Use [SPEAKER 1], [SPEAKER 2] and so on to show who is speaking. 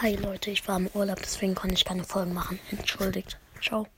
[SPEAKER 1] Hi Leute, ich war im Urlaub, deswegen konnte ich keine Folgen machen. Entschuldigt. Ciao.